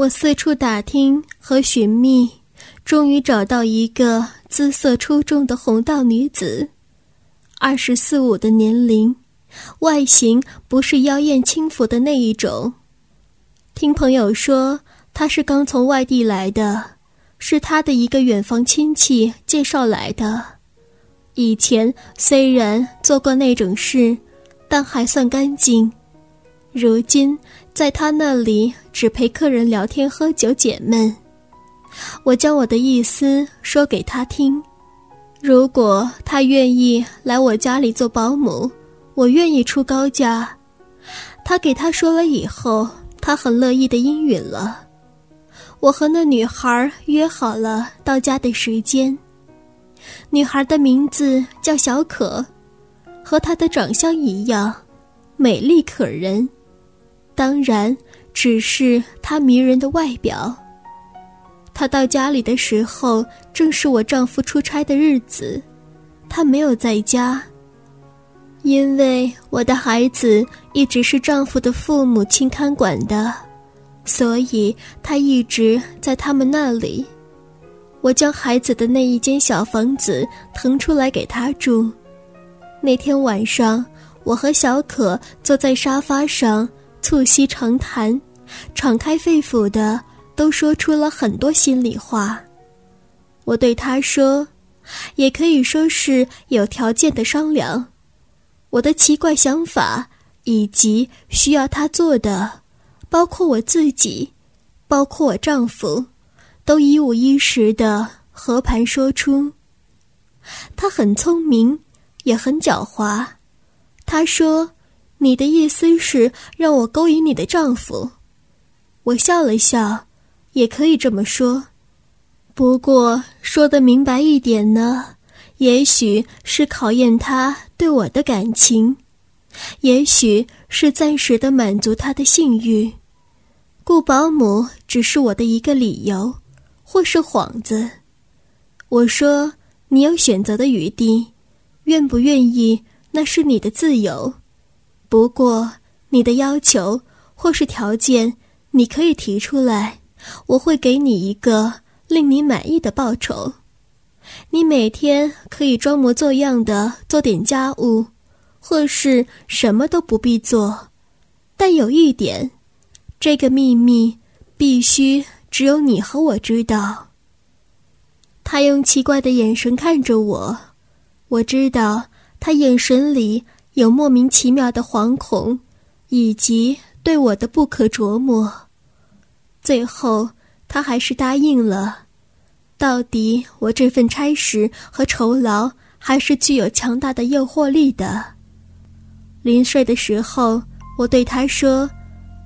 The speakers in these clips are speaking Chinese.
我四处打听和寻觅，终于找到一个姿色出众的红道女子，二十四五的年龄，外形不是妖艳轻浮的那一种。听朋友说，她是刚从外地来的，是她的一个远房亲戚介绍来的。以前虽然做过那种事，但还算干净。如今在他那里只陪客人聊天喝酒解闷。我将我的意思说给他听，如果他愿意来我家里做保姆，我愿意出高价。他给他说了以后，他很乐意的应允了。我和那女孩约好了到家的时间。女孩的名字叫小可，和她的长相一样，美丽可人。当然，只是她迷人的外表。她到家里的时候，正是我丈夫出差的日子，她没有在家。因为我的孩子一直是丈夫的父母亲看管的，所以她一直在他们那里。我将孩子的那一间小房子腾出来给她住。那天晚上，我和小可坐在沙发上。促膝长谈，敞开肺腑的都说出了很多心里话。我对他说，也可以说是有条件的商量。我的奇怪想法以及需要他做的，包括我自己，包括我丈夫，都一五一十的和盘说出。他很聪明，也很狡猾。他说。你的意思是让我勾引你的丈夫？我笑了笑，也可以这么说。不过说的明白一点呢，也许是考验他对我的感情，也许是暂时的满足他的性欲。雇保姆只是我的一个理由，或是幌子。我说你有选择的余地，愿不愿意那是你的自由。不过，你的要求或是条件，你可以提出来，我会给你一个令你满意的报酬。你每天可以装模作样的做点家务，或是什么都不必做。但有一点，这个秘密必须只有你和我知道。他用奇怪的眼神看着我，我知道他眼神里。有莫名其妙的惶恐，以及对我的不可琢磨。最后，他还是答应了。到底我这份差事和酬劳还是具有强大的诱惑力的。临睡的时候，我对他说：“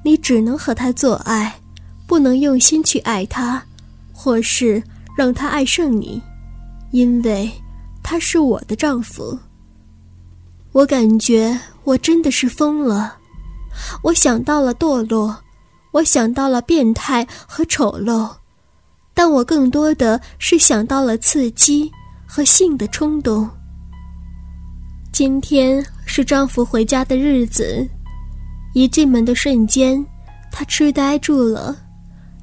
你只能和他做爱，不能用心去爱他，或是让他爱上你，因为他是我的丈夫。”我感觉我真的是疯了，我想到了堕落，我想到了变态和丑陋，但我更多的是想到了刺激和性的冲动。今天是丈夫回家的日子，一进门的瞬间，他痴呆住了，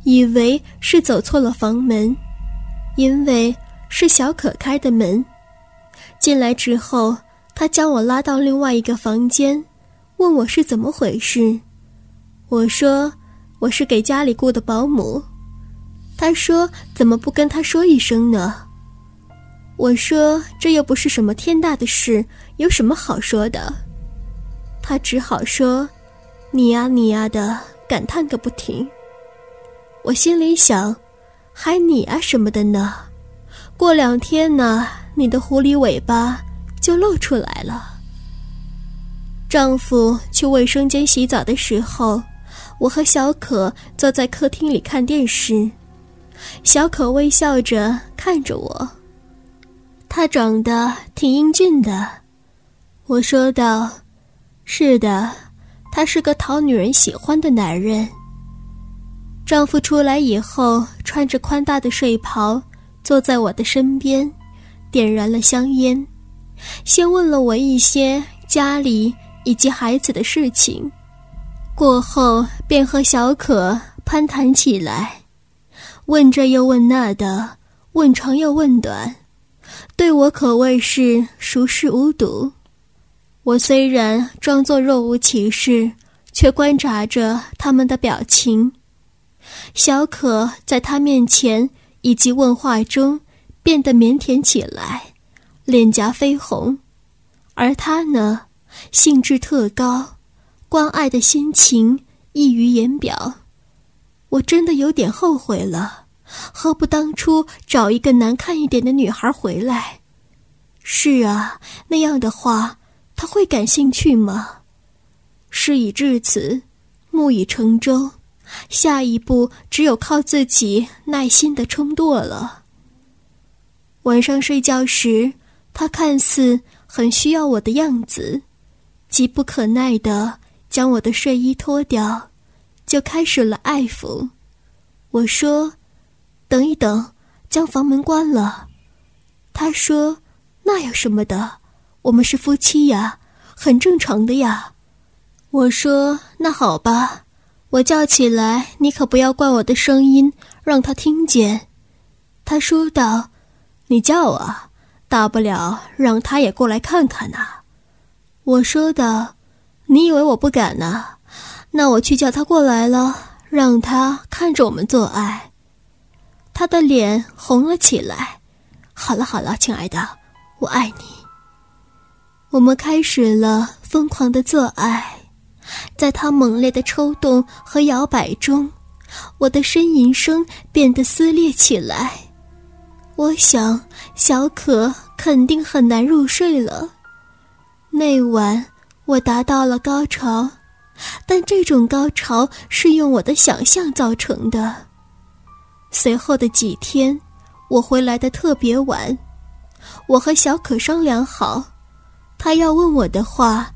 以为是走错了房门，因为是小可开的门。进来之后。他将我拉到另外一个房间，问我是怎么回事。我说我是给家里雇的保姆。他说怎么不跟他说一声呢？我说这又不是什么天大的事，有什么好说的？他只好说你呀你呀的感叹个不停。我心里想，还你啊什么的呢？过两天呢，你的狐狸尾巴。就露出来了。丈夫去卫生间洗澡的时候，我和小可坐在客厅里看电视。小可微笑着看着我，他长得挺英俊的。我说道：“是的，他是个讨女人喜欢的男人。”丈夫出来以后，穿着宽大的睡袍，坐在我的身边，点燃了香烟。先问了我一些家里以及孩子的事情，过后便和小可攀谈起来，问这又问那的，问长又问短，对我可谓是熟视无睹。我虽然装作若无其事，却观察着他们的表情。小可在他面前以及问话中变得腼腆起来，脸颊绯红，而他呢，兴致特高，关爱的心情溢于言表。我真的有点后悔了，何不当初找一个难看一点的女孩回来？是啊，那样的话。他会感兴趣吗？事已至此，木已成舟，下一步只有靠自己耐心的撑舵了。晚上睡觉时，他看似很需要我的样子，急不可耐的将我的睡衣脱掉，就开始了爱抚。我说：“等一等，将房门关了。”他说：“那有什么的？”我们是夫妻呀，很正常的呀。我说：“那好吧，我叫起来，你可不要怪我的声音，让他听见。”他说道：“你叫啊，大不了让他也过来看看呐。”我说的：“你以为我不敢呢？那我去叫他过来了，让他看着我们做爱。”他的脸红了起来。好了好了，亲爱的，我爱你。我们开始了疯狂的做爱，在他猛烈的抽动和摇摆中，我的呻吟声变得撕裂起来。我想，小可肯定很难入睡了。那晚我达到了高潮，但这种高潮是用我的想象造成的。随后的几天，我回来的特别晚，我和小可商量好。他要问我的话，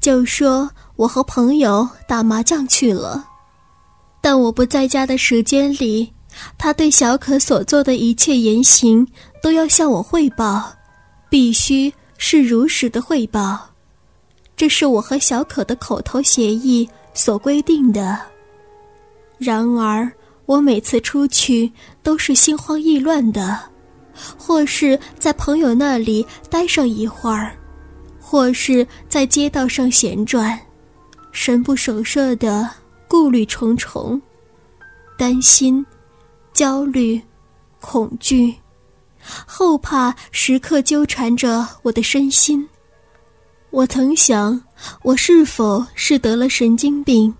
就说我和朋友打麻将去了。但我不在家的时间里，他对小可所做的一切言行都要向我汇报，必须是如实的汇报。这是我和小可的口头协议所规定的。然而，我每次出去都是心慌意乱的，或是在朋友那里待上一会儿。或是在街道上闲转，神不守舍的顾虑重重，担心、焦虑、恐惧、后怕，时刻纠缠着我的身心。我曾想，我是否是得了神经病，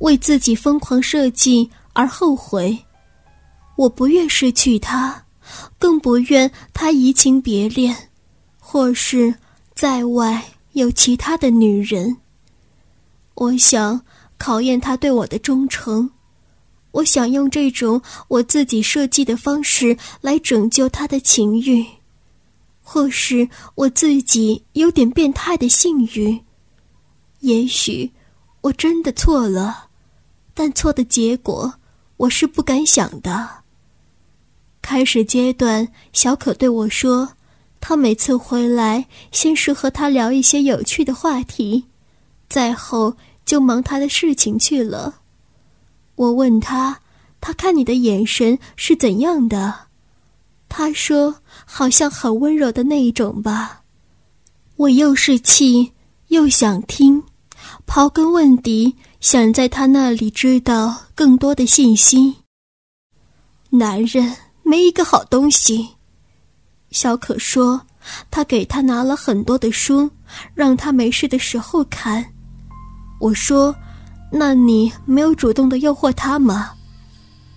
为自己疯狂设计而后悔？我不愿失去他，更不愿他移情别恋，或是。在外有其他的女人，我想考验他对我的忠诚，我想用这种我自己设计的方式来拯救他的情欲，或是我自己有点变态的性欲。也许我真的错了，但错的结果我是不敢想的。开始阶段，小可对我说。他每次回来，先是和他聊一些有趣的话题，再后就忙他的事情去了。我问他，他看你的眼神是怎样的？他说，好像很温柔的那一种吧。我又是气又想听，刨根问底，想在他那里知道更多的信息。男人没一个好东西。小可说：“他给他拿了很多的书，让他没事的时候看。”我说：“那你没有主动的诱惑他吗？”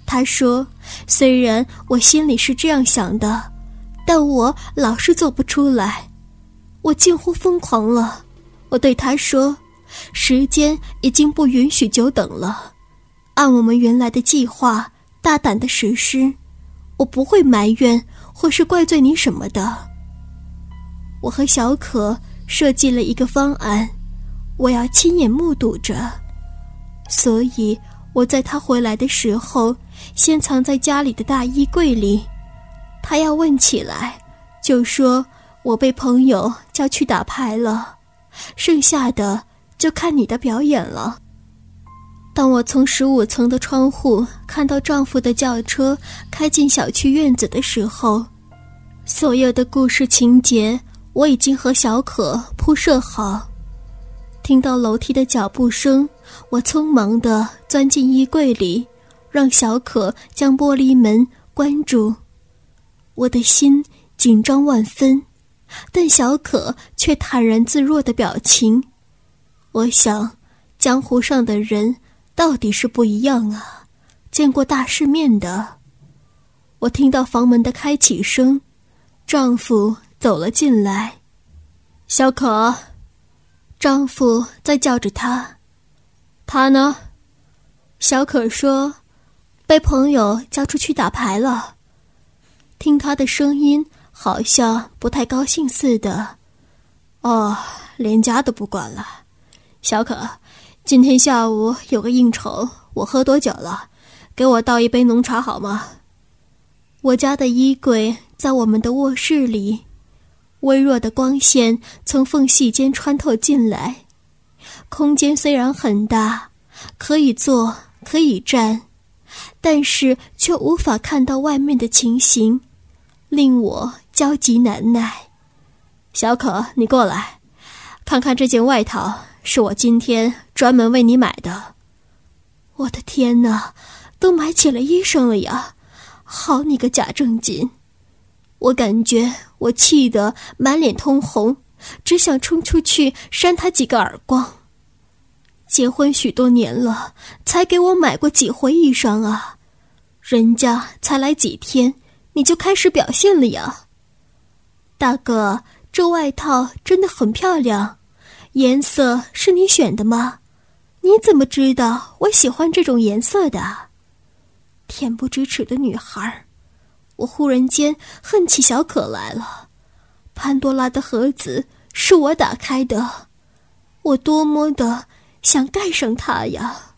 他说：“虽然我心里是这样想的，但我老是做不出来。”我近乎疯狂了。我对他说：“时间已经不允许久等了，按我们原来的计划大胆的实施，我不会埋怨。”或是怪罪你什么的。我和小可设计了一个方案，我要亲眼目睹着，所以我在他回来的时候，先藏在家里的大衣柜里。他要问起来，就说我被朋友叫去打牌了，剩下的就看你的表演了。当我从十五层的窗户看到丈夫的轿车开进小区院子的时候，所有的故事情节我已经和小可铺设好。听到楼梯的脚步声，我匆忙地钻进衣柜里，让小可将玻璃门关住。我的心紧张万分，但小可却坦然自若的表情。我想，江湖上的人。到底是不一样啊！见过大世面的。我听到房门的开启声，丈夫走了进来。小可，丈夫在叫着她。他呢？小可说，被朋友叫出去打牌了。听他的声音，好像不太高兴似的。哦，连家都不管了，小可。今天下午有个应酬，我喝多酒了，给我倒一杯浓茶好吗？我家的衣柜在我们的卧室里，微弱的光线从缝隙间穿透进来。空间虽然很大，可以坐，可以站，但是却无法看到外面的情形，令我焦急难耐。小可，你过来，看看这件外套。是我今天专门为你买的。我的天哪，都买起了衣裳了呀！好你个假正经！我感觉我气得满脸通红，只想冲出去扇他几个耳光。结婚许多年了，才给我买过几回衣裳啊！人家才来几天，你就开始表现了呀？大哥，这外套真的很漂亮。颜色是你选的吗？你怎么知道我喜欢这种颜色的？恬不知耻的女孩！我忽然间恨起小可来了。潘多拉的盒子是我打开的，我多么的想盖上它呀！